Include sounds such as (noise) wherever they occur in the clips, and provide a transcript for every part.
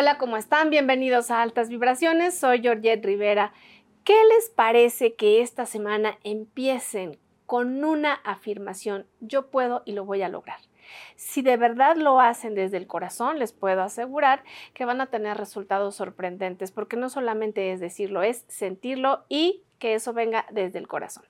Hola, ¿cómo están? Bienvenidos a Altas Vibraciones. Soy Georgette Rivera. ¿Qué les parece que esta semana empiecen con una afirmación? Yo puedo y lo voy a lograr. Si de verdad lo hacen desde el corazón, les puedo asegurar que van a tener resultados sorprendentes, porque no solamente es decirlo, es sentirlo y que eso venga desde el corazón.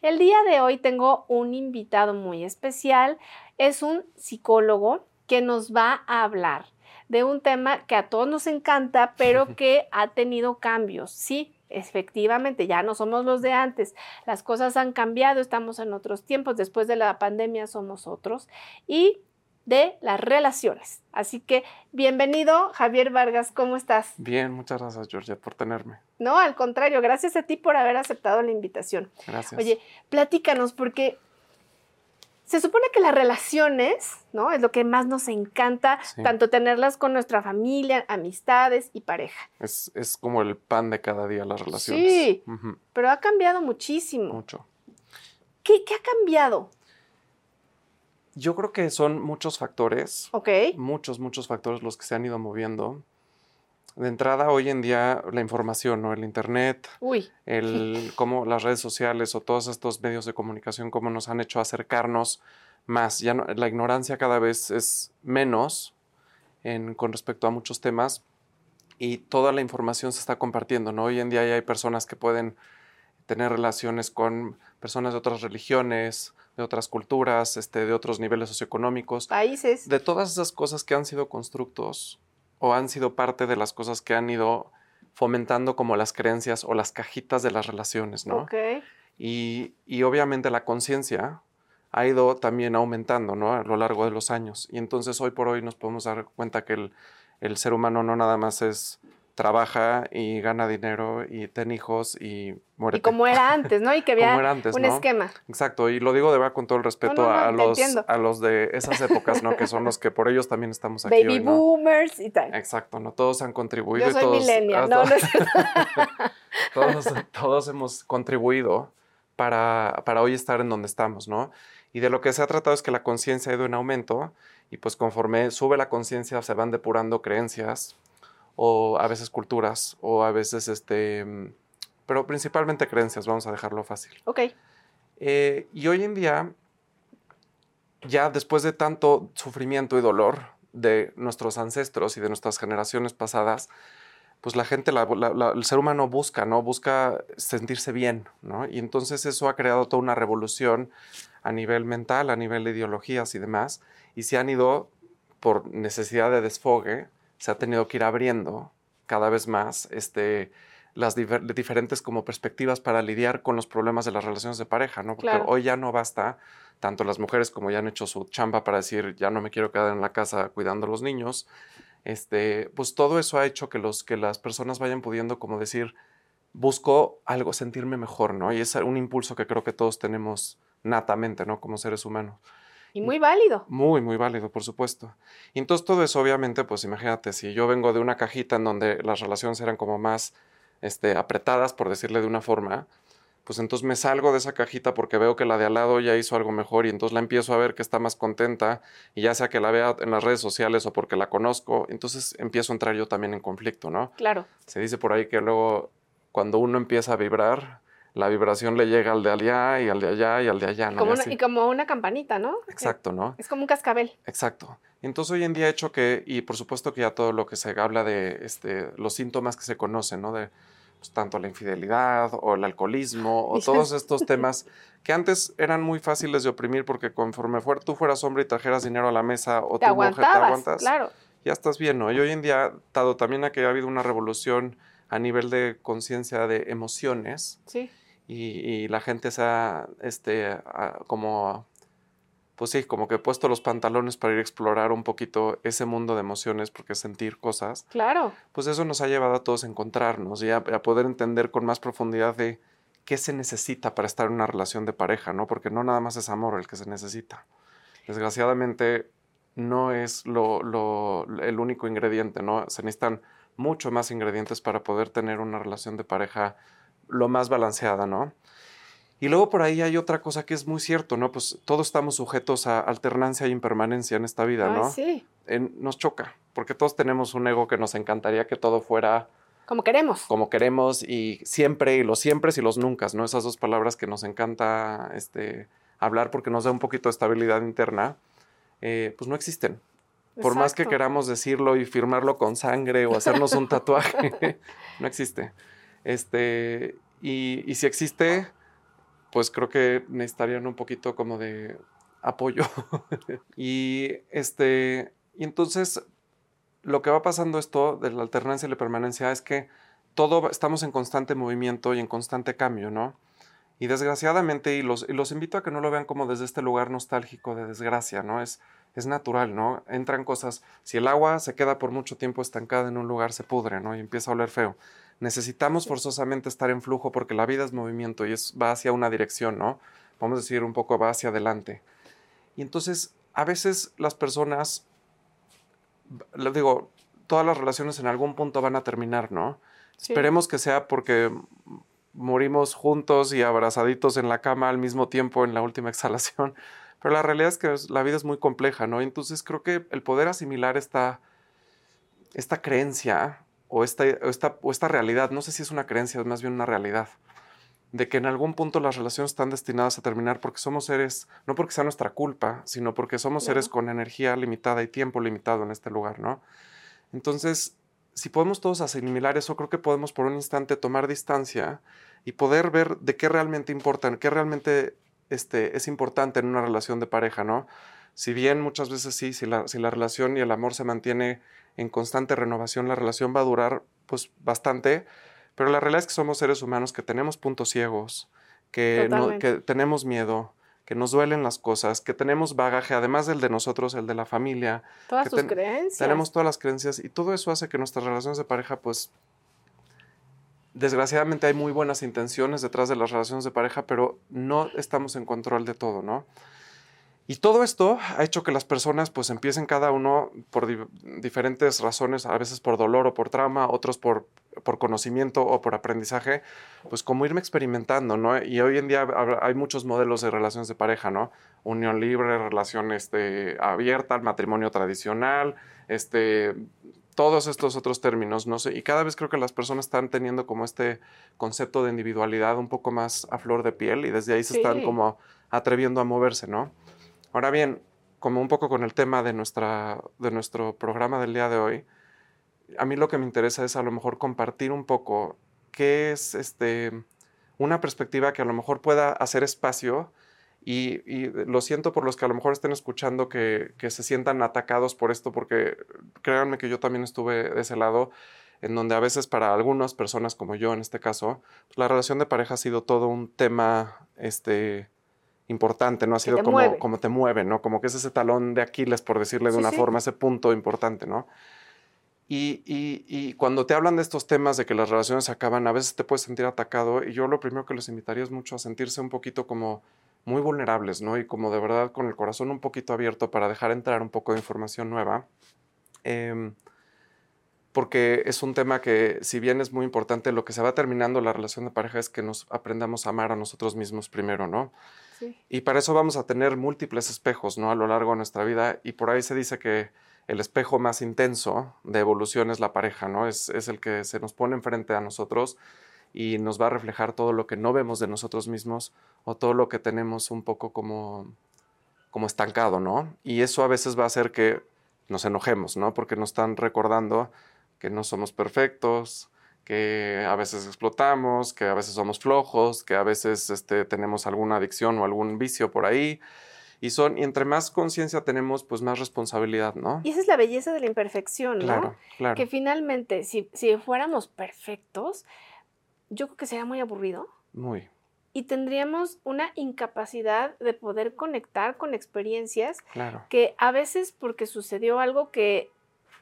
El día de hoy tengo un invitado muy especial, es un psicólogo que nos va a hablar de un tema que a todos nos encanta, pero (laughs) que ha tenido cambios. Sí, efectivamente, ya no somos los de antes. Las cosas han cambiado, estamos en otros tiempos. Después de la pandemia somos otros. Y de las relaciones. Así que bienvenido, Javier Vargas, ¿cómo estás? Bien, muchas gracias, Georgia, por tenerme. No, al contrario, gracias a ti por haber aceptado la invitación. Gracias. Oye, platícanos, porque se supone que las relaciones, ¿no? Es lo que más nos encanta, tanto tenerlas con nuestra familia, amistades y pareja. Es, como el pan de cada día las relaciones. Sí, pero ha cambiado muchísimo. Mucho. ¿Qué, ¿Qué, ha cambiado? Yo creo que son muchos factores. Ok. Muchos, muchos factores los que se han ido moviendo. De entrada, hoy en día, la información, ¿no? El Internet, Uy. el (laughs) cómo las redes sociales o todos estos medios de comunicación, cómo nos han hecho acercarnos más. Ya no, la ignorancia cada vez es menos en, con respecto a muchos temas y toda la información se está compartiendo, ¿no? Hoy en día ya hay personas que pueden tener relaciones con personas de otras religiones, de otras culturas, este, de otros niveles socioeconómicos. Países. De todas esas cosas que han sido constructos o han sido parte de las cosas que han ido fomentando como las creencias o las cajitas de las relaciones, ¿no? Ok. Y, y obviamente la conciencia ha ido también aumentando, ¿no? A lo largo de los años. Y entonces hoy por hoy nos podemos dar cuenta que el, el ser humano no nada más es trabaja y gana dinero y tiene hijos y muere. Y como era antes, ¿no? Y que (laughs) había un esquema. Exacto, y lo digo de verdad con todo el respeto a, los, a los de esas épocas, ¿no? que son los que por ellos también estamos aquí. Baby boomers y tal. Exacto, ¿no? Todos han contribuido. Yo soy todos, millennial, no, (laughs) todos, todos hemos contribuido para, para hoy estar en donde estamos, ¿no? Y de lo que se ha tratado es que la conciencia ha ido en aumento y pues conforme sube la conciencia se van depurando creencias, o a veces culturas, o a veces, este, mm, pero principalmente creencias, vamos a dejarlo fácil. Ok. Eh, y hoy en día, ya después de tanto sufrimiento y dolor de nuestros ancestros y de nuestras generaciones pasadas, pues la gente, el ser humano busca, ¿no? Busca sentirse bien, ¿no? Y entonces eso ha creado toda una revolución a nivel mental, a nivel de ideologías y demás, y se han ido por necesidad de desfogue, se ha tenido que ir abriendo cada vez más este, las diferentes como perspectivas para lidiar con los problemas de las relaciones de pareja, ¿no? Porque hoy ya no basta, tanto las mujeres como ya han hecho su chamba para decir, ya no me quiero quedar en la casa cuidando a los niños, este, pues todo eso ha hecho que, los, que las personas vayan pudiendo como decir, busco algo, sentirme mejor, ¿no? Y es un impulso que creo que todos tenemos natamente, ¿no? Como seres humanos. Y muy válido. Muy, muy válido, por supuesto. Y entonces todo eso, obviamente, pues imagínate, si yo vengo de una cajita en donde las relaciones eran como más este, apretadas, por decirle de una forma, pues entonces me salgo de esa cajita porque veo que la de al lado ya hizo algo mejor y entonces la empiezo a ver que está más contenta y ya sea que la vea en las redes sociales o porque la conozco, entonces empiezo a entrar yo también en conflicto, ¿no? Claro. Se dice por ahí que luego cuando uno empieza a vibrar, la vibración le llega al de allá y al de allá y al de allá, ¿no? y, como una campanita, ¿no? Exacto, ¿no? Es como un cascabel. Exacto. Entonces hoy en día he hecho que, y por supuesto que ya todo lo que se habla de este, los síntomas que se conocen, ¿no? De pues, tanto la infidelidad o el alcoholismo o (laughs) todos estos temas que antes eran muy fáciles de oprimir porque conforme tú fueras hombre y trajeras dinero a la mesa o te tu mujer te aguantas, claro. ya estás bien, ¿no? Y hoy en día, dado también a que ha habido una revolución a nivel de conciencia de emociones, sí y, la gente se ha, este, como, pues sí, como que puesto los pantalones para ir a explorar un poquito ese mundo de emociones, porque sentir cosas. Claro. Pues eso nos ha llevado a todos a encontrarnos y a, poder entender con más profundidad de qué se necesita para estar en una relación de pareja, ¿no? Porque no nada más es amor el que se necesita. Desgraciadamente no es lo, lo, el único ingrediente, ¿no? Se necesitan mucho más ingredientes para poder tener una relación de pareja lo más balanceada, ¿no? Y luego por ahí hay otra cosa que es muy cierto, ¿no? Pues todos estamos sujetos a alternancia e impermanencia en esta vida, ¿no? sí. nos choca. porque todos tenemos un ego que nos encantaría que todo fuera como queremos. Como queremos y siempre, y los siempre y los nunca, ¿no? Esas dos palabras que nos encanta este, hablar porque nos da un poquito de estabilidad interna, eh, pues no existen. Por más que queramos decirlo y firmarlo con sangre o hacernos un tatuaje, (laughs) no existe. Este, y, y, si existe, pues creo que necesitarían un poquito como de apoyo. (laughs) y este, y entonces lo que va pasando esto de la alternancia y la permanencia es que todo estamos en constante movimiento y en constante cambio, ¿no? Y desgraciadamente, y los, los invito a que no lo vean como desde este lugar nostálgico de desgracia, ¿no? Es, es natural, ¿no? Entran cosas, si el agua se queda por mucho tiempo estancada en un lugar, se pudre, ¿no? Y empieza a oler feo. Necesitamos forzosamente estar en flujo porque la vida es movimiento y es, va hacia una dirección, ¿no? Vamos a decir un poco va hacia adelante. Y entonces, a veces las personas, les digo, todas las relaciones en algún punto van a terminar, ¿no? Esperemos que sea porque morimos juntos y abrazaditos en la cama al mismo tiempo en la última (laughs) exhalación. Pero la realidad es que la vida es muy compleja, ¿no? Entonces creo que el poder asimilar esta, esta creencia o esta, esta, o esta realidad, no sé si es una creencia, es más bien una realidad, de que en algún punto las relaciones están destinadas a terminar porque somos seres, no porque sea nuestra culpa, sino porque somos seres con energía limitada y tiempo limitado en este lugar, ¿no? Entonces, si podemos todos asimilar eso, creo que podemos por un instante tomar distancia y poder ver de qué realmente importan, qué realmente este, es importante en una relación de pareja, ¿no? Si bien muchas veces sí, si la, si la relación y el amor se mantiene en constante renovación, la relación va a durar pues bastante, pero la realidad es que somos seres humanos que tenemos puntos ciegos, que, que tenemos miedo, que nos duelen las cosas, que tenemos bagaje, además del de nosotros, el de la familia. Todas sus creencias. Tenemos todas las creencias y todo eso hace que nuestras relaciones de pareja, pues, desgraciadamente hay muy buenas intenciones detrás de las relaciones de pareja, pero no estamos en control de todo, ¿no? Y todo esto ha hecho que las personas pues empiecen cada uno por diferentes razones, a veces por dolor o por trauma, otros por, por conocimiento o por aprendizaje, pues como irme experimentando, ¿no? Y hoy en día hay muchos modelos de relaciones de pareja, ¿no? Unión libre, relación este, abierta, matrimonio tradicional, este, todos estos otros términos, no sé, y cada vez creo que las personas están teniendo como este concepto de individualidad un poco más a flor de piel y desde ahí se están como atreviendo a moverse, ¿no? Ahora bien, como un poco con el tema de, nuestra, de nuestro programa del día de hoy, a mí lo que me interesa es a lo mejor compartir un poco qué es este, una perspectiva que a lo mejor pueda hacer espacio y, lo siento por los que a lo mejor estén escuchando que, que, se sientan atacados por esto, porque créanme que yo también estuve de ese lado, en donde a veces para algunas personas como yo en este caso, pues la relación de pareja ha sido todo un tema este, importante, ¿no? Ha sido como, como te mueve, ¿no? Como que es ese talón de Aquiles, por decirle de una forma, ese punto importante, ¿no? Y, y, y, cuando te hablan de estos temas de que las relaciones se acaban, a veces te puedes sentir atacado y yo lo primero que les invitaría es mucho a sentirse un poquito como muy vulnerables, ¿no? Y como de verdad con el corazón un poquito abierto para dejar entrar un poco de información nueva. Em, porque es un tema que, si bien es muy importante, lo que se va terminando la relación de pareja es que nos aprendamos a amar a nosotros mismos primero, ¿no? Y para eso vamos a tener múltiples espejos, ¿no? A lo largo de nuestra vida. Y por ahí se dice que el espejo más intenso de evolución es la pareja, ¿no? Es, es el que se nos pone enfrente a nosotros y nos va a reflejar todo lo que no vemos de nosotros mismos o todo lo que tenemos un poco como, como estancado, ¿no? Y eso a veces va a hacer que nos enojemos, ¿no? Porque nos están recordando que no somos perfectos, que a veces explotamos, que a veces somos flojos, que a veces este, tenemos alguna adicción o algún vicio por ahí. Y, son, y entre más conciencia tenemos, pues más responsabilidad, ¿no? Y esa es la belleza de la imperfección, ¿no? Claro, claro. Que finalmente, si, si fuéramos perfectos, yo creo que sería muy aburrido. Muy. Y tendríamos una incapacidad de poder conectar con experiencias claro. que a veces porque sucedió algo que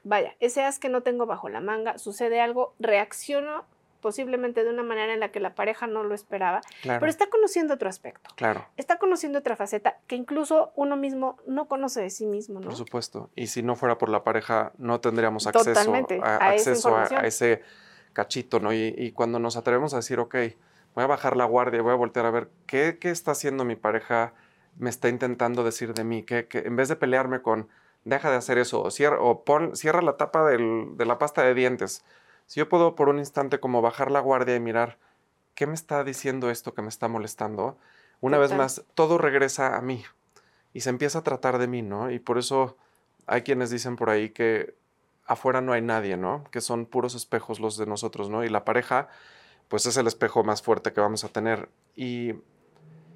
vaya, ese as que no tengo bajo la manga, sucede algo, reacciono posiblemente de una manera en la que la pareja no lo esperaba, pero está conociendo otro aspecto. Claro. Está conociendo otra faceta que incluso uno mismo no conoce de sí mismo, ¿no? Por supuesto. Y si no fuera por la pareja, no tendríamos acceso, a, acceso a, ese cachito, ¿no? Y, cuando nos atrevemos a decir, ok, voy a bajar la guardia, voy a voltear a ver qué, qué está haciendo mi pareja, me está intentando decir de mí, que, que en vez de pelearme con deja de hacer eso, o cierra, o pon, cierra la tapa del- de la pasta de dientes. Si yo puedo por un instante como bajar la guardia y mirar, ¿qué me está diciendo esto que me está molestando? Una vez más, todo regresa a mí y se empieza a tratar de mí, ¿no? Y por eso hay quienes dicen por ahí que afuera no hay nadie, ¿no? Que son puros espejos los de nosotros, ¿no? Y la pareja, pues es el espejo más fuerte que vamos a tener. Y,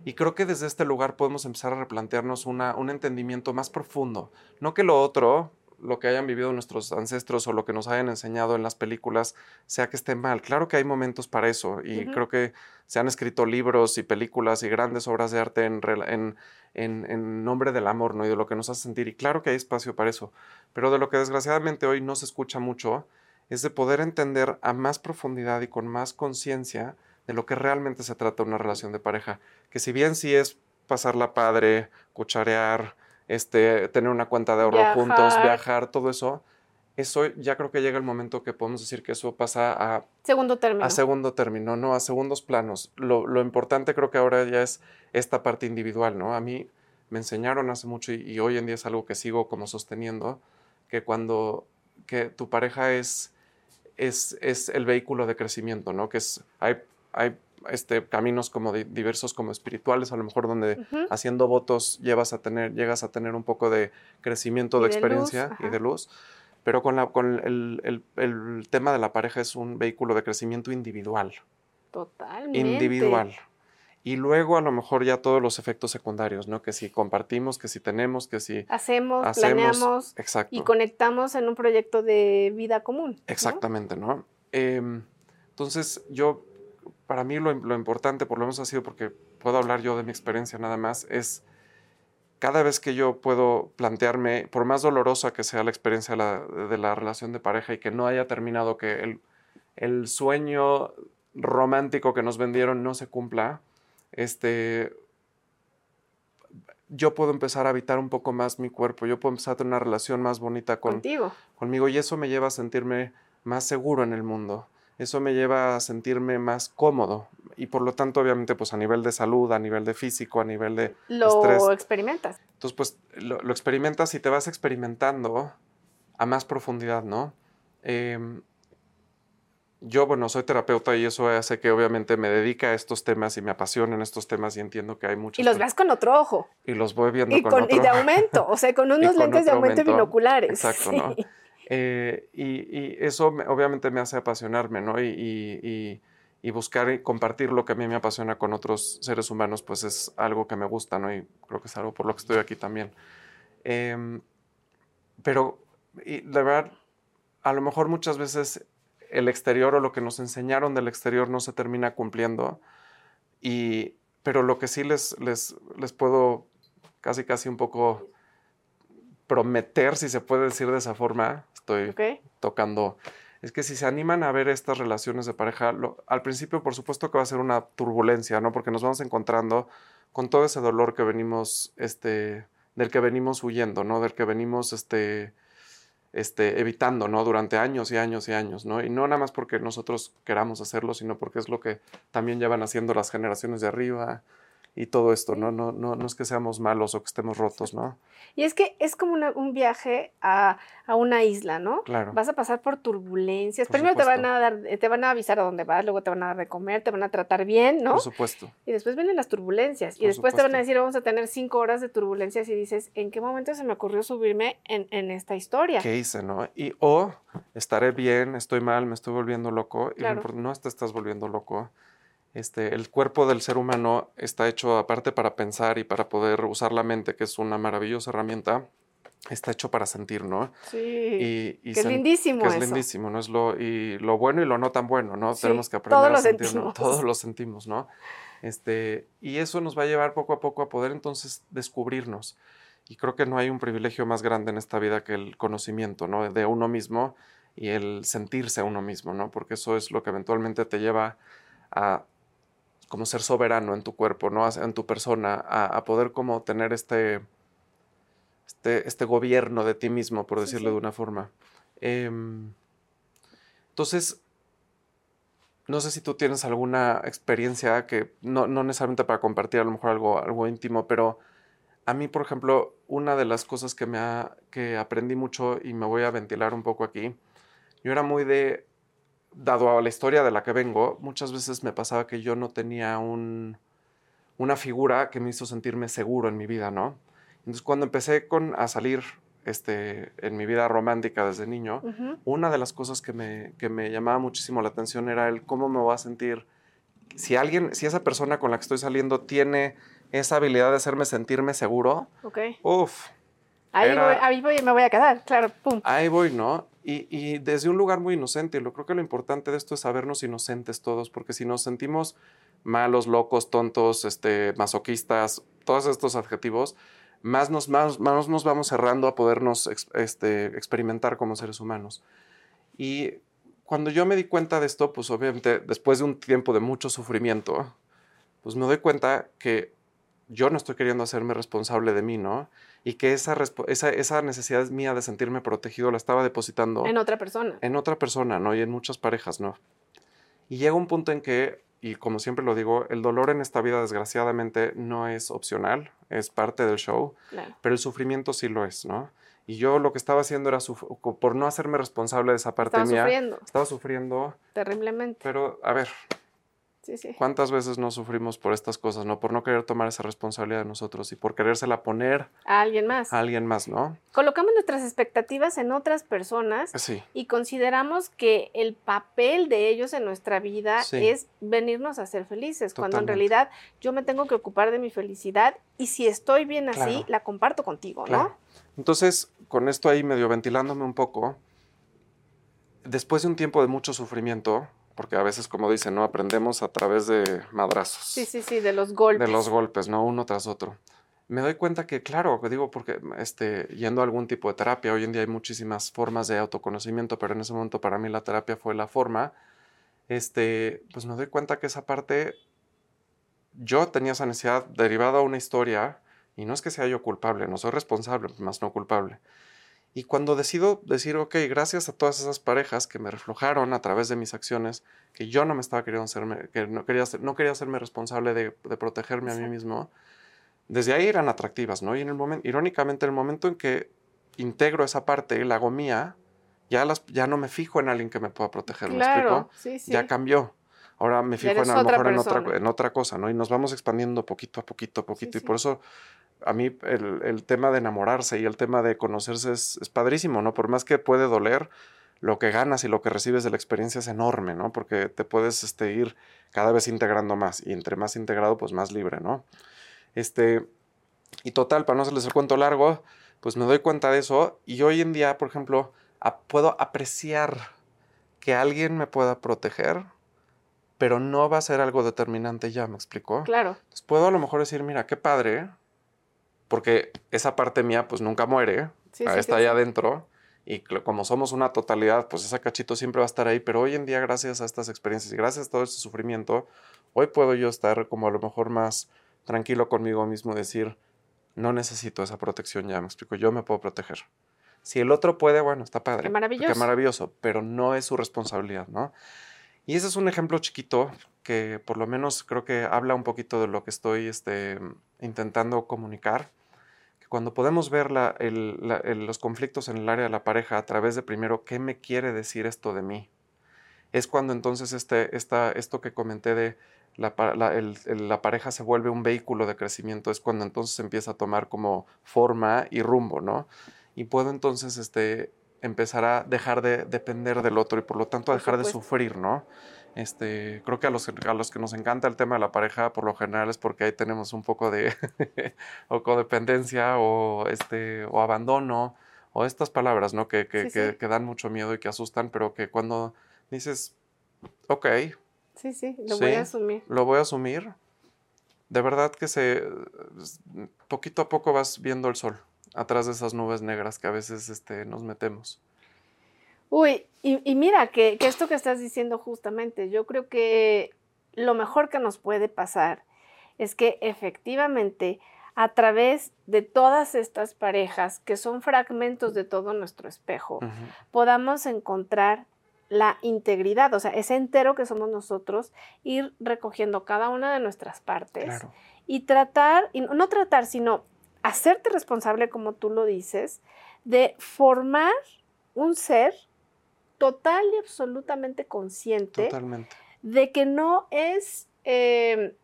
y creo que desde este lugar podemos empezar a replantearnos una, un entendimiento más profundo. No que lo otro, lo que hayan vivido nuestros ancestros o lo que nos hayan enseñado en las películas, sea que esté mal. Claro que hay momentos para eso y creo que se han escrito libros y películas y grandes obras de arte en, en, en, en nombre del amor, ¿no? Y de lo que nos hace sentir. Y claro que hay espacio para eso. Pero de lo que desgraciadamente hoy no se escucha mucho es de poder entender a más profundidad y con más conciencia de lo que realmente se trata una relación de pareja. Que si bien sí es pasarla padre, cucharear, este, tener una cuenta de ahorro juntos, Viajar. viajar, todo eso, eso ya creo que llega el momento que podemos decir que eso pasa a Segundo término. a segundo término, no a segundos planos. Lo, lo importante creo que ahora ya es esta parte individual, ¿no? A mí me enseñaron hace mucho y, y hoy en día es algo que sigo como sosteniendo, que cuando que tu pareja es, es, es el vehículo de crecimiento, ¿no? Que es, hay, hay este, caminos como di- diversos como espirituales, a lo mejor donde haciendo votos llevas a tener, llegas a tener un poco de crecimiento, Y de de luz, experiencia y de luz. Pero con, la, con el, el- el tema de la pareja es un vehículo de crecimiento individual. Totalmente. Individual. Y luego a lo mejor ya todos los efectos secundarios, ¿no? Que si compartimos, que si tenemos, que si Hacemos, hacemos. planeamos Exacto. y conectamos en un proyecto de vida común. Exactamente, ¿no? Em, entonces, yo, para mí lo, lo importante, por lo menos ha sido porque puedo hablar yo de mi experiencia nada más, es cada vez que yo puedo plantearme, por más dolorosa que sea la experiencia de la, de la relación de pareja y que no haya terminado, que el, el sueño romántico que nos vendieron no se cumpla, este, yo puedo empezar a habitar un poco más mi cuerpo, yo puedo empezar a tener una relación más bonita con, Contigo. conmigo y eso me lleva a sentirme más seguro en el mundo. Eso me lleva a sentirme más cómodo y por lo tanto obviamente pues a nivel de salud, a nivel de físico, a nivel de... Lo Estrés. experimentas. Entonces pues lo, lo experimentas y te vas experimentando a más profundidad, ¿no? Em, yo, bueno, soy terapeuta y eso hace que obviamente me dedique a estos temas y me apasionen estos temas y entiendo que hay muchos... Y los ves con otro ojo. y los voy viendo Y, con, con, otro... y de aumento. O sea, con (laughs) unos con lentes de aumento, aumento. binoculares. Exacto, ¿no? Eh, y, y eso me- obviamente me hace apasionarme, ¿no? Y, y- y- buscar y compartir lo que a mí me apasiona con otros seres humanos, pues es algo que me gusta, ¿no? Y creo que es algo por lo que estoy aquí también. Em, pero, la verdad, a lo mejor muchas veces el exterior o lo que nos enseñaron del exterior no se termina cumpliendo. Y, pero lo que sí les, les, les puedo casi, casi un poco prometer, si se puede decir de esa forma, estoy tocando, es que si se animan a ver estas relaciones de pareja, lo- al principio por supuesto que va a ser una turbulencia, ¿no? Porque nos vamos encontrando con todo ese dolor que venimos, este, del que venimos huyendo, ¿no? Del que venimos, este, este, evitando, ¿no? Durante años y años y años, ¿no? Y no nada más porque nosotros queramos hacerlo, sino porque es lo que también llevan haciendo las generaciones de arriba y todo esto, ¿no? No, no, no es que seamos malos o que estemos rotos, ¿no? Y es que es como una- un viaje a, a una isla, ¿no? Claro. Vas a pasar por turbulencias. Por Primero te van a dar, te van a avisar a dónde vas, luego te van a dar de comer, te van a tratar bien, ¿no? Por supuesto. Y después vienen las turbulencias. Y después te van a decir, vamos a tener cinco horas de turbulencias y dices, ¿en qué momento se me ocurrió subirme en, en esta historia? ¿Qué hice, no? Y o estaré bien, estoy mal, me estoy volviendo loco. Y lo Claro. impor- no te estás volviendo loco. Este, el cuerpo del ser humano está hecho aparte para pensar y para poder usar la mente, que es una maravillosa herramienta, está hecho para sentir, ¿no? Sí. Y, y que es lindísimo que es eso. lindísimo, ¿no? Es lo, y lo bueno y lo no tan bueno, ¿no? Sí, Tenemos que aprender a lo sentirlo. sentimos. Todos lo sentimos, ¿no? Este, y eso nos va a llevar poco a poco a poder entonces descubrirnos. Y creo que no hay un privilegio más grande en esta vida que el conocimiento, ¿no? De uno mismo y el sentirse a uno mismo, ¿no? Porque eso es lo que eventualmente te lleva a como ser soberano en tu cuerpo, ¿no? En tu persona, a, a poder como tener este, este, este gobierno de ti mismo, por decirlo sí. de una forma. Em, entonces, no sé si tú tienes alguna experiencia que, no, no necesariamente para compartir, a lo mejor algo, algo íntimo, pero a mí, por ejemplo, una de las cosas que, me ha, que aprendí mucho y me voy a ventilar un poco aquí, yo era muy de, dado a la historia de la que vengo, muchas veces me pasaba que yo no tenía un, una figura que me hizo sentirme seguro en mi vida, ¿no? Entonces, cuando empecé con, a salir este, en mi vida romántica desde niño, una de las cosas que me, que me llamaba muchísimo la atención era el cómo me voy a sentir si alguien, si esa persona con la que estoy saliendo tiene esa habilidad de hacerme sentirme seguro, Ok. uff. Ahí, Era- voy, ahí voy, me voy a quedar, claro, pum. Ahí voy, ¿no? Y, y desde un lugar muy inocente, lo creo que lo importante de esto es sabernos inocentes todos, porque si nos sentimos malos, locos, tontos, este, masoquistas, todos estos adjetivos, más nos, más, más nos vamos cerrando a podernos este, experimentar como seres humanos. Y cuando yo me di cuenta de esto, pues obviamente después de un tiempo de mucho sufrimiento, pues me doy cuenta que yo no estoy queriendo hacerme responsable de mí, ¿no? Y que esa, esa, esa necesidad mía de sentirme protegido la estaba depositando En otra persona. en otra persona, ¿no? Y en muchas parejas, ¿no? Y llega un punto en que, y como siempre lo digo, el dolor en esta vida desgraciadamente no es opcional, es parte del show, Claro. pero el sufrimiento sí lo es, ¿no? Y yo lo que estaba haciendo era, por no hacerme responsable de esa parte Estaba mía, sufriendo estaba sufriendo, terriblemente. pero a ver, Sí, sí. ¿cuántas veces no sufrimos por estas cosas, ¿no? Por no querer tomar esa responsabilidad de nosotros y por querérsela poner A alguien más. a alguien más, ¿no? Colocamos nuestras expectativas en otras personas Sí, y consideramos que el papel de ellos en nuestra vida es venirnos a ser felices, cuando en realidad yo me tengo que ocupar de mi felicidad y si estoy bien así, Claro. la comparto contigo, Claro. Entonces, con esto ahí medio ventilándome un poco, después de un tiempo de mucho sufrimiento, porque a veces, como dicen, ¿no? Aprendemos a través de madrazos, Sí, sí, sí, de los golpes. de los golpes, ¿no? Uno tras otro. Me doy cuenta que, claro, digo, porque este, yendo a algún tipo de terapia, hoy en día hay muchísimas formas de autoconocimiento, pero en ese momento para mí la terapia fue la forma, este, pues me doy cuenta que esa parte, yo tenía esa necesidad derivada a una historia, y no es que sea yo culpable, no soy responsable, más no culpable. Y cuando decido decir, ok, gracias a todas esas parejas que me reflejaron a través de mis acciones, que yo no me estaba queriendo hacerme, que no quería, hacer- no quería hacerme responsable de, de protegerme a mí mismo, desde ahí eran atractivas, ¿no? Y en el momento, irónicamente, en el momento en que integro esa parte y la hago mía, ya, las, ya no me fijo en alguien que me pueda proteger, ¿me explico? Claro, sí, sí. ya cambió. Ahora me fijo en a lo otra mejor en otra, persona. en otra cosa, ¿no? Y nos vamos expandiendo poquito a poquito a poquito. Sí, y por eso a mí el, el tema de enamorarse y el tema de conocerse es, es padrísimo, ¿no? Por más que puede doler, lo que ganas y lo que recibes de la experiencia es enorme, ¿no? Porque te puedes este, ir cada vez integrando más y entre más integrado, pues más libre, ¿no? Este, y total, para no hacerles el cuento largo, pues me doy cuenta de eso y hoy en día, por ejemplo, a- puedo apreciar que alguien me pueda proteger, pero no va a ser algo determinante ya, ¿me explicó? Claro, Entonces puedo a lo mejor decir, mira, qué padre, porque esa parte mía pues nunca muere, sí, ah, sí, está sí, sí. adentro. Y como somos una totalidad, pues ese cachito siempre va a estar ahí. Pero hoy en día, gracias a estas experiencias y gracias a todo este sufrimiento, hoy puedo yo estar como a lo mejor más tranquilo conmigo mismo decir, no necesito esa protección ya, me explico, yo me puedo proteger. Si el otro puede, bueno, está padre. Qué maravilloso. Qué maravilloso, pero no es su responsabilidad, ¿no? Y ese es un ejemplo chiquito que por lo menos creo que habla un poquito de lo que estoy este, intentando comunicar. Cuando podemos ver la- el- la- el- los conflictos en el área de la pareja a través de primero, ¿qué me quiere decir esto de mí? Es cuando entonces este, esta, esto que comenté de la, el- pareja se vuelve un vehículo de crecimiento, es cuando entonces empieza a tomar como forma y rumbo, ¿no? Y puedo entonces este, empezar a dejar de depender del otro y por lo tanto a dejar de sufrir, ¿no? Este, creo que a los, a los que nos encanta el tema de la pareja, por lo general es porque ahí tenemos un poco de (laughs) o codependencia o, este, o abandono o estas palabras, ¿no? Que, que, Sí, que- sí. que dan mucho miedo y que asustan, pero que cuando dices, ok, Sí, sí, lo voy a asumir. lo voy a asumir, de verdad que se, poquito a poco vas viendo el sol atrás de esas nubes negras que a veces este, nos metemos. Uy, y, y mira, que, que esto que estás diciendo justamente, yo creo que lo mejor que nos puede pasar es que efectivamente a través de todas estas parejas, que son fragmentos de todo nuestro espejo, podamos encontrar la integridad, o sea, ese entero que somos nosotros, ir recogiendo cada una de nuestras partes Claro. y tratar, y no tratar, sino hacerte responsable, como tú lo dices, de formar un ser total y absolutamente consciente de que no es, eh,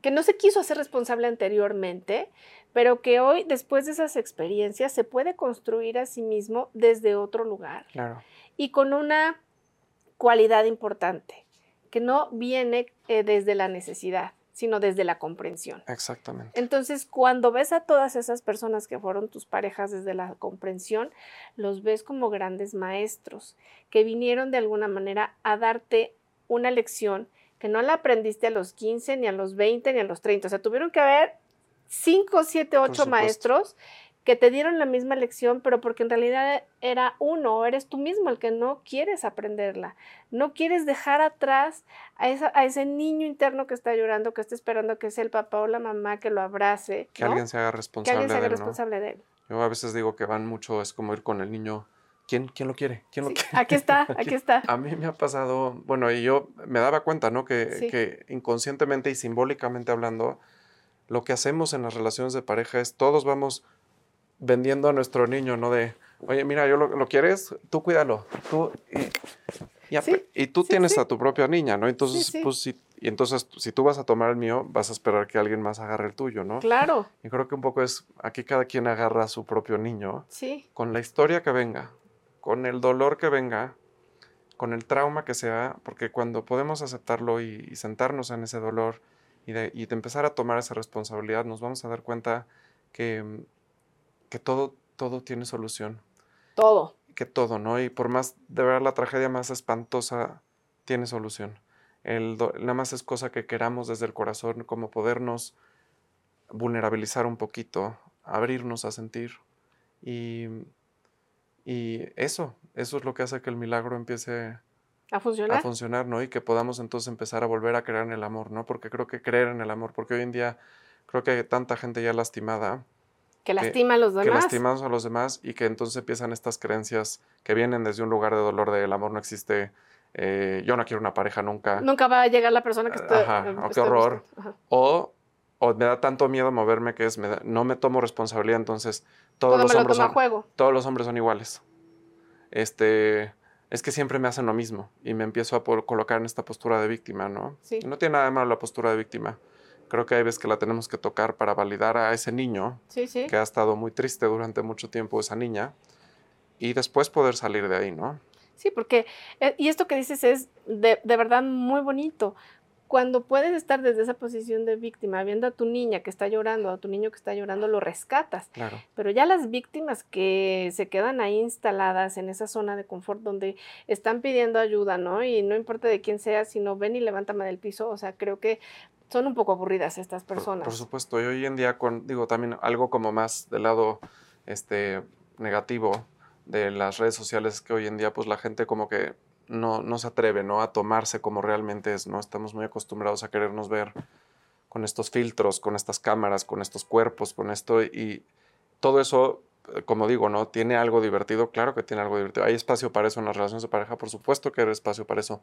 que no se quiso hacer responsable anteriormente, pero que hoy, después de esas experiencias, se puede construir a sí mismo desde otro lugar. Y con una cualidad importante, que no viene eh, desde la necesidad, sino desde la comprensión. Exactamente. Entonces, cuando ves a todas esas personas que fueron tus parejas desde la comprensión, los ves como grandes maestros, que vinieron de alguna manera a darte una lección que no la aprendiste a los 15, ni a los 20, ni a los 30. O sea, tuvieron que haber 5, 7, 8 maestros que te dieron la misma lección, pero porque en realidad era uno, eres tú mismo el que no quieres aprenderla, no quieres dejar atrás a, ese niño interno que está llorando, que está esperando que sea el papá o la mamá que lo abrace. Que alguien se haga responsable, que alguien se haga de, él, responsable de él. Yo a veces digo que van mucho, es como ir con el niño. ¿Quién, quién lo quiere? ¿Quién lo quiere? Aquí está, (laughs) aquí está. A mí me ha pasado, bueno, y yo me daba cuenta, ¿no? Que, que inconscientemente y simbólicamente hablando, lo que hacemos en las relaciones de pareja es todos vamos vendiendo a nuestro niño, ¿no? De, oye, mira, yo lo, quieres, tú cuídalo, tú, y, y, tú tienes a tu propia niña, ¿no? Entonces, pues, si, y entonces, si tú vas a tomar el mío, vas a esperar que alguien más agarre el tuyo, ¿no? Claro. Y creo que un poco es, aquí cada quien agarra a su propio niño, sí. con la historia que venga, con el dolor que venga, con el trauma que sea, porque cuando podemos aceptarlo y, sentarnos en ese dolor y de, y de empezar a tomar esa responsabilidad, nos vamos a dar cuenta que que todo, todo tiene solución. Todo. Que todo, ¿no? Y por más, de verdad, la tragedia más espantosa tiene solución. El nada más es cosa que queramos desde el corazón, como podernos vulnerabilizar un poquito, abrirnos a sentir. Y, y eso, eso es lo que hace que el milagro empiece a funcionar. a funcionar, ¿no? Y que podamos entonces empezar a volver a creer en el amor, ¿no? Porque creo que creer en el amor, porque hoy en día creo que hay tanta gente ya lastimada que lastima a los demás. Que lastimamos a los demás y que entonces empiezan estas creencias que vienen desde un lugar de dolor, de el amor no existe, eh, yo no quiero una pareja nunca. Nunca va a llegar la persona que está... Ajá, eh, qué horror. O, o, me da tanto miedo moverme que es, no me tomo responsabilidad, entonces todos los hombres son, juego. todos los hombres son iguales. Este, es que siempre me hacen lo mismo y me empiezo a colocar en esta postura de víctima, ¿no? Sí. no tiene nada de malo la postura de víctima creo que hay veces que la tenemos que tocar para validar a ese niño que ha estado muy triste durante mucho tiempo, esa niña, y después poder salir de ahí, ¿no? Sí, porque, eh, y esto que dices es de, de verdad muy bonito, cuando puedes estar desde esa posición de víctima, viendo a tu niña que está llorando, a tu niño que está llorando, lo rescatas. Claro. Pero ya las víctimas que se quedan ahí instaladas en esa zona de confort donde están pidiendo ayuda, ¿no? Y no importa de quién sea, sino ven y levántame del piso, o sea, creo que son un poco aburridas estas personas. Por, supuesto, y hoy en día, con, digo, también algo como más del lado este, negativo de las redes sociales, que hoy en día, pues la gente como que no, no se atreve ¿no? a tomarse como realmente es, ¿no? Estamos muy acostumbrados a querernos ver con estos filtros, con estas cámaras, con estos cuerpos, con esto, y todo eso, eh, como digo, ¿no? Tiene algo divertido, claro que tiene algo divertido. Hay espacio para eso en las relaciones de pareja, por supuesto que hay espacio para eso,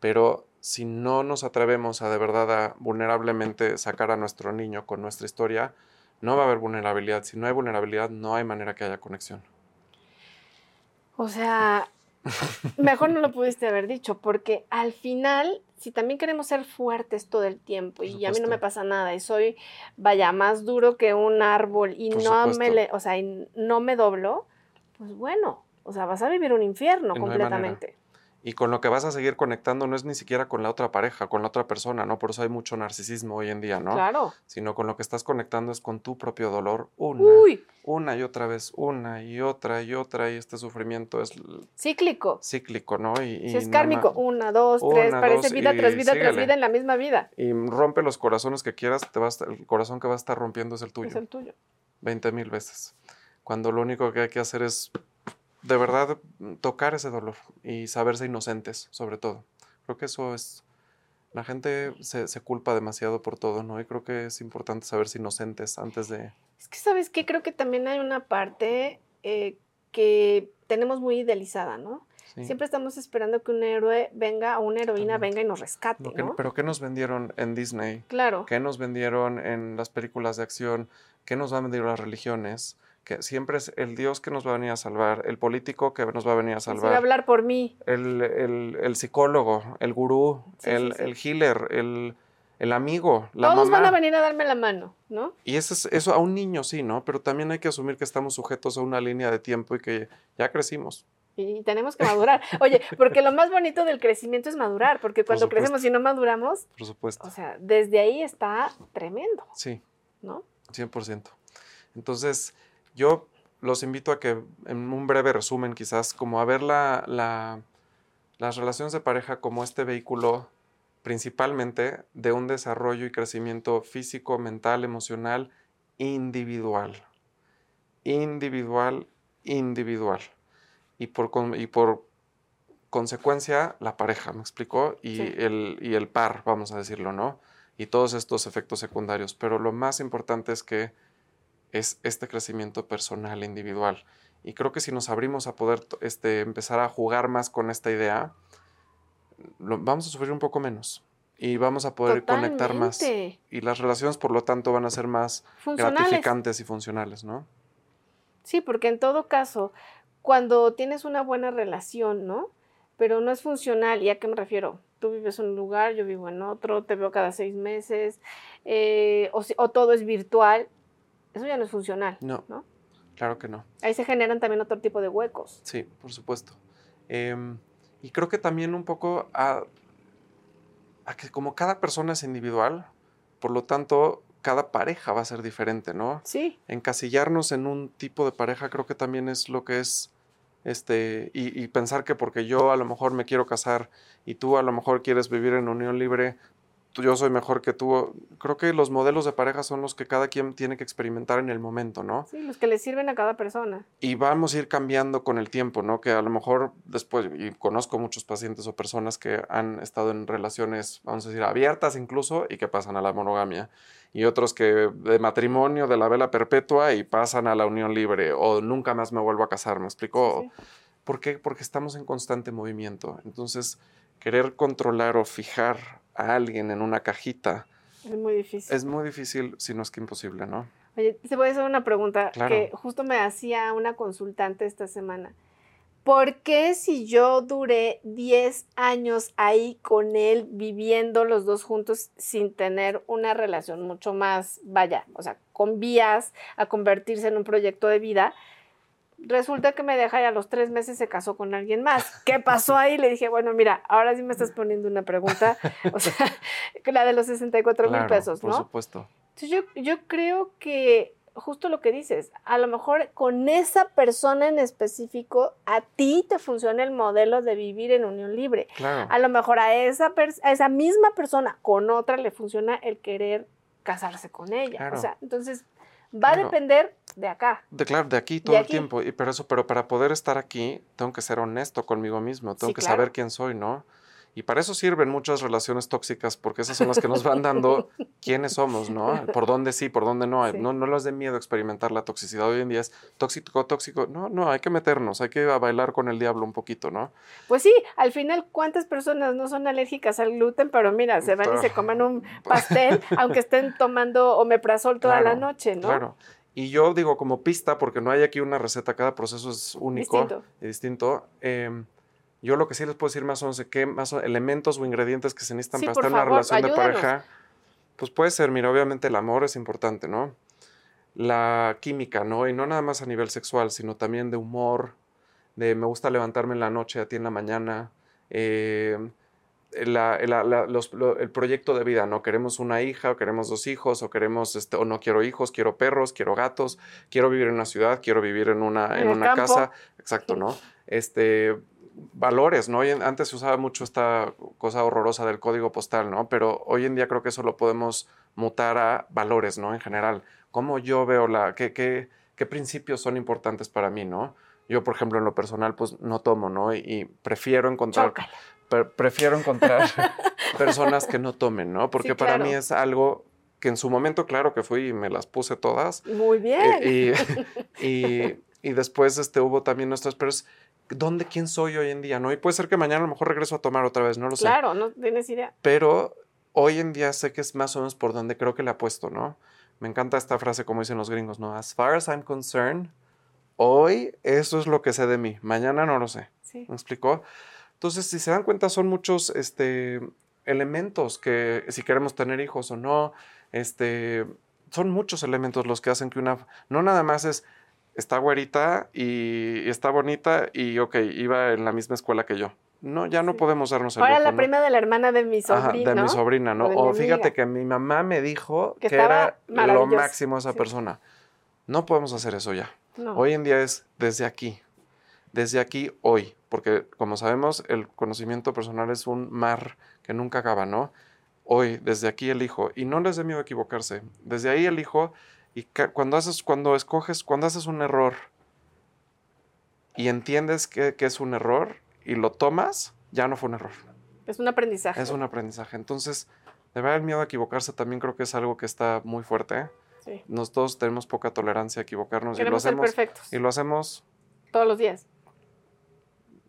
pero si no nos atrevemos a de verdad a vulnerablemente sacar a nuestro niño con nuestra historia, no va a haber vulnerabilidad. Si no hay vulnerabilidad, no hay manera que haya conexión. O sea, Mejor no lo pudiste haber dicho, porque al final, si también queremos ser fuertes todo el tiempo y a mí no me pasa nada y soy, vaya, más duro que un árbol y no me, o sea, no me doblo, pues bueno, o sea, vas a vivir un infierno completamente y con lo que vas a seguir conectando no es ni siquiera con la otra pareja, con la otra persona, ¿no? Por eso hay mucho narcisismo hoy en día, ¿no? Claro. Sino con lo que estás conectando es con tu propio dolor una, una y otra vez, una y otra y otra, y este sufrimiento es... Cíclico. Cíclico, ¿no? Y, si es kármico, una, dos, tres, parece vida tras vida tras vida en la misma vida. Y rompe los corazones que quieras, te vas, el corazón que va a estar rompiendo es el tuyo. Es el tuyo. Veinte mil veces. Cuando lo único que hay que hacer es de verdad tocar ese dolor y saberse inocentes, sobre todo. Creo que eso es... La gente se, culpa demasiado por todo, ¿no? Y creo que es importante saberse inocentes antes de... Es que, ¿sabes qué? Creo que también hay una parte eh, que tenemos muy idealizada, ¿no? Sí. Siempre estamos esperando que un héroe venga o una heroína También. venga y nos rescate, que- ¿no? Pero ¿qué nos vendieron en Disney? Claro. ¿Qué nos vendieron en las películas de acción? ¿Qué nos van a vender las religiones? Que siempre es el Dios que nos va a venir a salvar, el político que nos va a venir a Sí, va a salvar, hablar por mí. el, el- el psicólogo, el gurú, Sí, el, sí, sí. el healer, el, el amigo, la Todos mamá. van a venir a darme la mano, ¿no? Y eso, es, eso a un niño sí, ¿no? Pero también hay que asumir que estamos sujetos a una línea de tiempo y que ya crecimos. Y tenemos que madurar. Oye, porque lo más bonito del crecimiento es madurar, porque cuando crecemos y no maduramos, Por supuesto. o sea, desde ahí está tremendo, Sí. ¿no? 100%. Entonces, yo los invito a que, en un breve resumen, quizás, como a ver la, la- las relaciones de pareja como este vehículo principalmente de un desarrollo y crecimiento físico, mental, emocional, individual. Individual, individual. Y por, y por consecuencia, la pareja, ¿me explicó? Y, Sí. el, y el par, vamos a decirlo, ¿no? y todos estos efectos secundarios. Pero lo más importante es que es este crecimiento personal, individual. Y creo que si nos abrimos a poder este, empezar a jugar más con esta idea, lo- vamos a sufrir un poco menos y vamos a poder conectar más. Y las relaciones, por lo tanto, van a ser más gratificantes y funcionales, ¿no? Sí, porque en todo caso, cuando tienes una buena relación, ¿no? Pero no es funcional, ¿y a qué me refiero? Tú vives en un lugar, yo vivo en otro, te veo cada seis meses, eh, o, si- o todo es virtual, eso ya no es funcional, No, ¿no? claro que no. Ahí se generan también otro tipo de huecos. Sí, por supuesto. Em, y creo que también un poco a, a que como cada persona es individual, por lo tanto, cada pareja va a ser diferente, ¿no? Sí, Encasillarnos en un tipo de pareja creo que también es lo que es, este, y, y pensar que porque yo a lo mejor me quiero casar y tú a lo mejor quieres vivir en unión libre, yo soy mejor que tú. Creo que los modelos de pareja son los que cada quien tiene que experimentar en el momento, ¿no? sí, los que le sirven a cada persona. y vamos a ir cambiando con el tiempo, ¿no? Que a lo mejor después, y conozco muchos pacientes o personas que han estado en relaciones, vamos a decir, abiertas incluso, y que pasan a la monogamia. Y otros que de matrimonio, de la vela perpetua, y pasan a la unión libre, o nunca más me vuelvo a casar, ¿me? Sí, sí. ¿Por qué? Porque estamos en constante movimiento. Entonces, querer controlar o fijar a alguien en una cajita Es muy difícil. es muy difícil, si no es que imposible, ¿no? Oye, te voy a hacer una pregunta Claro. que justo me hacía una consultante esta semana. ¿Por qué si yo duré 10 años ahí con él, viviendo los dos juntos sin tener una relación mucho más, vaya, o sea, con vías a convertirse en un proyecto de vida? Resulta que me deja y a los tres meses se casó con alguien más. ¿Qué pasó ahí? Le dije, bueno, mira, ahora sí me estás poniendo una pregunta, o sea, (laughs) la de los 64 mil Claro, pesos, por ¿no? supuesto. Entonces yo, yo creo que justo lo que dices, a lo mejor con esa persona en específico, a ti te funciona el modelo de vivir en unión libre. Claro. A lo mejor a esa, pers- a esa misma persona con otra le funciona el querer casarse con ella. Claro. O sea, entonces va a depender de acá. De, claro, de aquí todo De el tiempo. Y pero eso, pero para poder estar aquí, tengo que ser honesto conmigo mismo, tengo Sí, que claro. saber quién soy, ¿no? Y para eso sirven muchas relaciones tóxicas, porque esas son las que nos van dando (laughs) quiénes somos, ¿no? Por dónde sí, por dónde no. Sí. No, no les dé miedo experimentar la toxicidad. Hoy en día es tóxico, tóxico. No, no, hay que meternos, hay que bailar con el diablo un poquito, ¿no? Pues sí, al final, ¿cuántas personas no son alérgicas al gluten? Pero mira, se van y se comen un pastel, aunque estén tomando omeprazol toda la noche, ¿no? Claro. Y yo digo como pista, porque no hay aquí una receta, cada proceso es único Distinto. y distinto. em, yo lo que sí les puedo decir más o menos qué más elementos o ingredientes que se necesitan Sí, para estar en una relación de pareja. Pues puede ser, mira, obviamente el amor es importante, ¿no? La química, ¿no? Y no nada más a nivel sexual, sino también de humor, de me gusta levantarme en la noche, a ti en la mañana. eh, la- la- la- los- lo- el proyecto de vida, ¿no? Queremos una hija, o queremos dos hijos, o queremos, este, o no quiero hijos, quiero perros, quiero gatos, quiero vivir en una ciudad, quiero vivir en una, En una campo. casa, exacto, ¿no? Este, valores, ¿no? Antes se usaba mucho esta cosa horrorosa del código postal, ¿no? Pero hoy en día creo que eso lo podemos mutar a valores, ¿no? En general, cómo yo veo la, qué, qué, qué principios son importantes para mí, ¿no? Yo, por ejemplo, en lo personal, pues no tomo, ¿no? Y, y prefiero encontrar Chócala. Pre- prefiero encontrar (laughs) personas que no tomen, ¿no? Porque Sí, para claro. mí es algo que en su momento, claro que fui y me las puse todas. Muy bien. eh, Y, y, (laughs) y después este, hubo también nuestras, pero es ¿dónde, quién soy hoy en día? ¿no? Y puede ser que mañana a lo mejor regreso a tomar otra vez, no lo sé. Claro, no tienes idea. Pero hoy en día sé que es más o menos por donde creo que le apuesto, ¿no? Me encanta esta frase como dicen los gringos, ¿no? As far as I'm concerned, hoy eso es lo que sé de mí, mañana no lo sé. Sí. ¿Me explicó? Entonces, si se dan cuenta, son muchos este, elementos que si queremos tener hijos o no, este, son muchos elementos los que hacen que una, no nada más es, está güerita y, está bonita y, ok, iba en la misma escuela que yo. No, ya no podemos darnos el Ahora lujo, la ¿no? prima de la hermana de mi Ajá, sobrino. de mi sobrina, ¿no? o fíjate que mi mamá me dijo Que que, era lo máximo esa Sí. persona. No podemos hacer eso ya. No. Hoy en día es desde aquí, desde aquí hoy, porque como sabemos, el conocimiento personal es un mar que nunca acaba, ¿no? Hoy, desde aquí elijo, y no les dé miedo a equivocarse, desde ahí elijo, y cuando haces, cuando escoges, cuando haces un error y entiendes que, que es un error y lo tomas, ya no fue un error, Es un aprendizaje. es un aprendizaje. Entonces, de verdad el miedo a equivocarse también creo que es algo que está muy fuerte. Sí. Nosotros tenemos poca tolerancia a equivocarnos y lo Queremos ser hacemos perfectos y lo hacemos todos los días.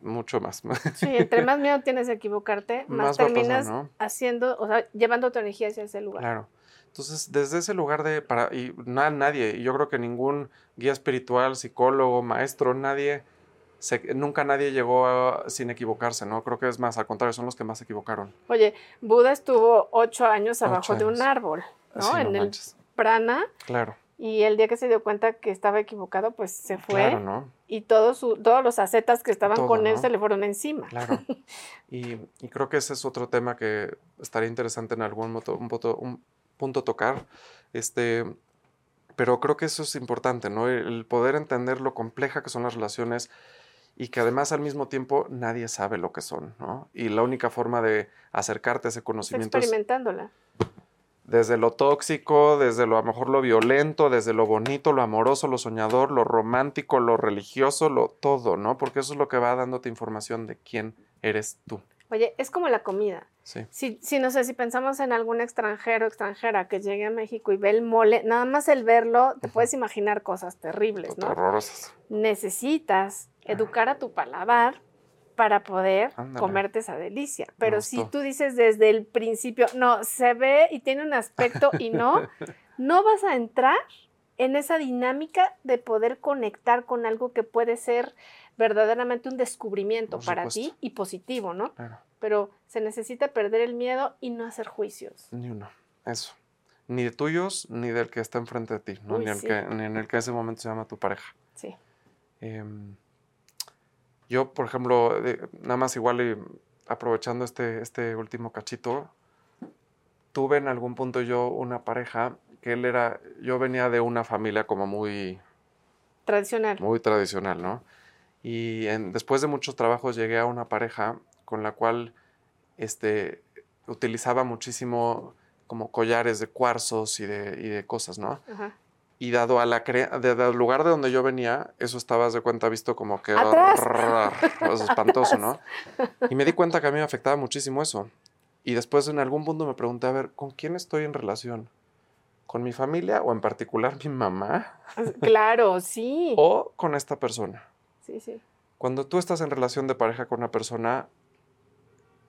Mucho más. (laughs) Sí, entre más miedo tienes de equivocarte, más, pasar, terminas ¿no? haciendo, o sea, llevando tu energía hacia ese lugar. Claro. Entonces, desde ese lugar de para y na- nadie, y yo creo que ningún guía espiritual, psicólogo, maestro, nadie se- nunca nadie llegó a- sin equivocarse, ¿no? Creo que es más, al contrario, son los que más se equivocaron. Oye, Buda estuvo ocho años Ocho abajo de un árbol, ¿no? Sí, en el prana, Claro, y el día que se dio cuenta que estaba equivocado, pues se fue. claro, ¿no? Y todos, su- todos los ascetas que estaban Todo, con él ¿no? se le fueron encima. Claro. (laughs) Y, y creo que ese es otro tema que estaría interesante en algún moto- un, poto- un punto tocar. Este, pero creo que eso es importante, ¿no? El, poder entender lo compleja que son las relaciones y que además al mismo tiempo nadie sabe lo que son, ¿no? Y la única forma de acercarte a ese conocimiento es experimentándola. Desde lo tóxico, desde lo a lo mejor lo violento, desde lo bonito, lo amoroso, lo soñador, lo romántico, lo religioso, lo todo, ¿no? Porque eso es lo que va dándote información de quién eres tú. Oye, es como la comida. Sí. Si, si no sé, si pensamos en algún extranjero, extranjera que llegue a México y ve el mole, nada más el verlo, te puedes imaginar cosas terribles, ¿no? Horrorosas. Necesitas educar a tu paladar para poder Ándale. comerte esa delicia. Pero si tú dices desde el principio, no, se ve y tiene un aspecto y no, (laughs) no vas a entrar en esa dinámica de poder conectar con algo que puede ser verdaderamente un descubrimiento Por para ti y positivo, ¿no? Claro, Pero se necesita perder el miedo y no hacer juicios. ni uno. Eso. Ni de tuyos, ni del que está enfrente de ti, ¿no? Uy, ni, el que, ni en el que en ese momento se llama tu pareja. Sí. Em, yo, por ejemplo, de- nada más igual aprovechando este, este último cachito, tuve en algún punto yo una pareja que él era, yo venía de una familia como muy, Tradicional. muy tradicional, ¿no? Y en- después de muchos trabajos llegué a una pareja con la cual este, utilizaba muchísimo como collares de cuarzos y de, y de cosas, ¿no? Ajá. Y dado a la cre- del lugar de donde yo venía, eso estabas de cuenta visto como que Atrás. sea, espantoso, ¿no? (laughs) Y me di cuenta que a mí me afectaba muchísimo eso. Y después en algún punto me pregunté, a ver, ¿con quién estoy en relación? ¿Con mi familia o en particular mi mamá? (laughs) Claro, sí. ¿O con esta persona? Sí, sí. Cuando tú estás en relación de pareja con una persona,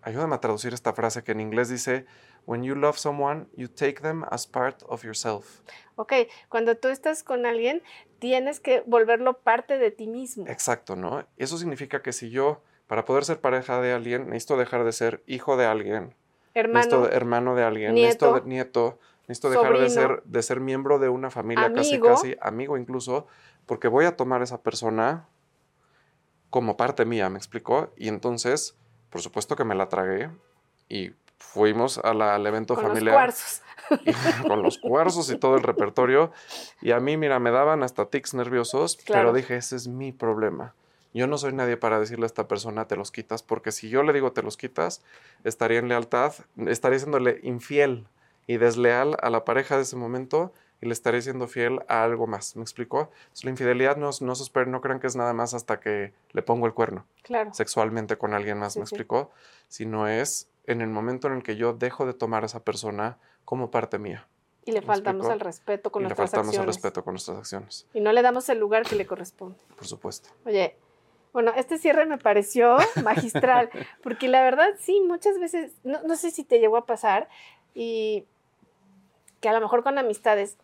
ayúdame a traducir esta frase que en inglés dice, When you love someone, you take them as part of yourself. Ok, cuando tú estás con alguien, tienes que volverlo parte de ti mismo. Exacto, ¿no? Eso significa que si yo, para poder ser pareja de alguien, necesito dejar de ser hijo de alguien, Hermano, necesito de- hermano de alguien, necesito nieto, de- nieto, necesito dejar de sobrino, ser, de ser miembro de una familia amigo. casi, casi, amigo incluso, porque voy a tomar a esa persona como parte mía, ¿me explicó? Y entonces, por supuesto que me la tragué y fuimos a la- al evento con los familiar cuarzos. (laughs) y con los cuarzos y todo el repertorio. Y a mí, mira, me daban hasta tics nerviosos, Claro. pero dije, ese es mi problema. Yo no soy nadie para decirle a esta persona te los quitas, porque si yo le digo te los quitas, estaría en lealtad, estaría siéndole infiel y desleal a la pareja de ese momento y le estaría siendo fiel a algo más. ¿Me explicó? Entonces, la infidelidad no, no no crean que es nada más hasta que le pongo el cuerno Claro. sexualmente con alguien más, Sí, ¿me sí. explicó? Sino es en el momento en el que yo dejo de tomar a esa persona como parte mía. Y le ¿Me faltamos al respeto con y le nuestras faltamos el acciones. respeto con nuestras acciones, Y no le damos el lugar que le corresponde. por supuesto. Oye, Bueno, este cierre me pareció (laughs) magistral, porque la verdad sí, muchas veces, no, no sé si te llegó a pasar, y que a lo mejor con amistades,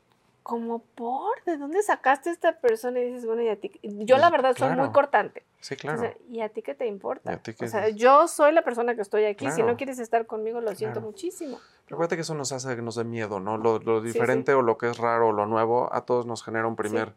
como por, ¿de dónde sacaste esta persona? Y dices, bueno, y a ti, yo la verdad soy muy cortante. Sí, O claro. sea, ¿Y a ti qué te importa? ¿Y a qué o sea, yo soy la persona que estoy aquí. Si no quieres estar conmigo, lo siento Claro. muchísimo. Recuerda que eso nos hace que nos dé miedo, ¿no? Lo, lo sí. diferente o lo que es raro o lo nuevo, a todos nos genera un primer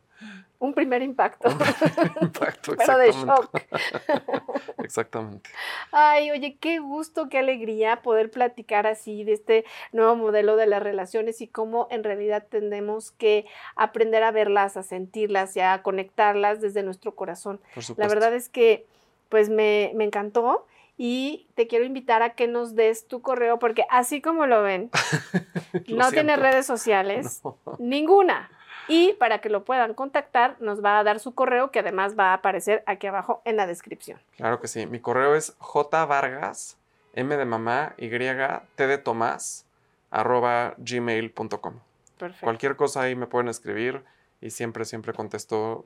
Un primer impacto, (laughs) impacto. pero de exactamente. shock. (laughs) Exactamente. Ay, oye, qué gusto, qué alegría poder platicar así de este nuevo modelo de las relaciones y cómo en realidad tenemos que aprender a verlas, a sentirlas y a conectarlas desde nuestro corazón. Por supuesto. La verdad es que pues me, me encantó y te quiero invitar a que nos des tu correo porque así como lo ven, (laughs) Lo no tiene siento. redes sociales, No. ninguna. Y para que lo puedan contactar, nos va a dar su correo que además va a aparecer aquí abajo en la descripción. Claro que sí. Mi correo es jvargas, m de mamá, y, t de tomás, arroba gmail.com. Perfecto. Cualquier cosa ahí me pueden escribir y siempre, siempre contesto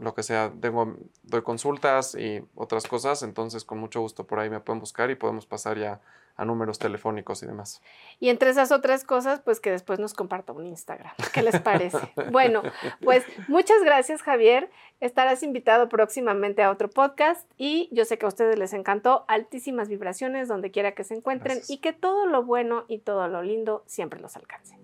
lo que sea. Tengo, doy consultas y otras cosas, entonces con mucho gusto por ahí me pueden buscar y podemos pasar ya a números telefónicos y demás. Y entre esas otras cosas, pues que después nos comparta un Instagram. ¿Qué les parece? (laughs) bueno, pues muchas gracias Javier. Estarás invitado próximamente a otro podcast y yo sé que a ustedes les encantó altísimas vibraciones donde quiera que se encuentren Gracias. y que todo lo bueno y todo lo lindo siempre los alcance.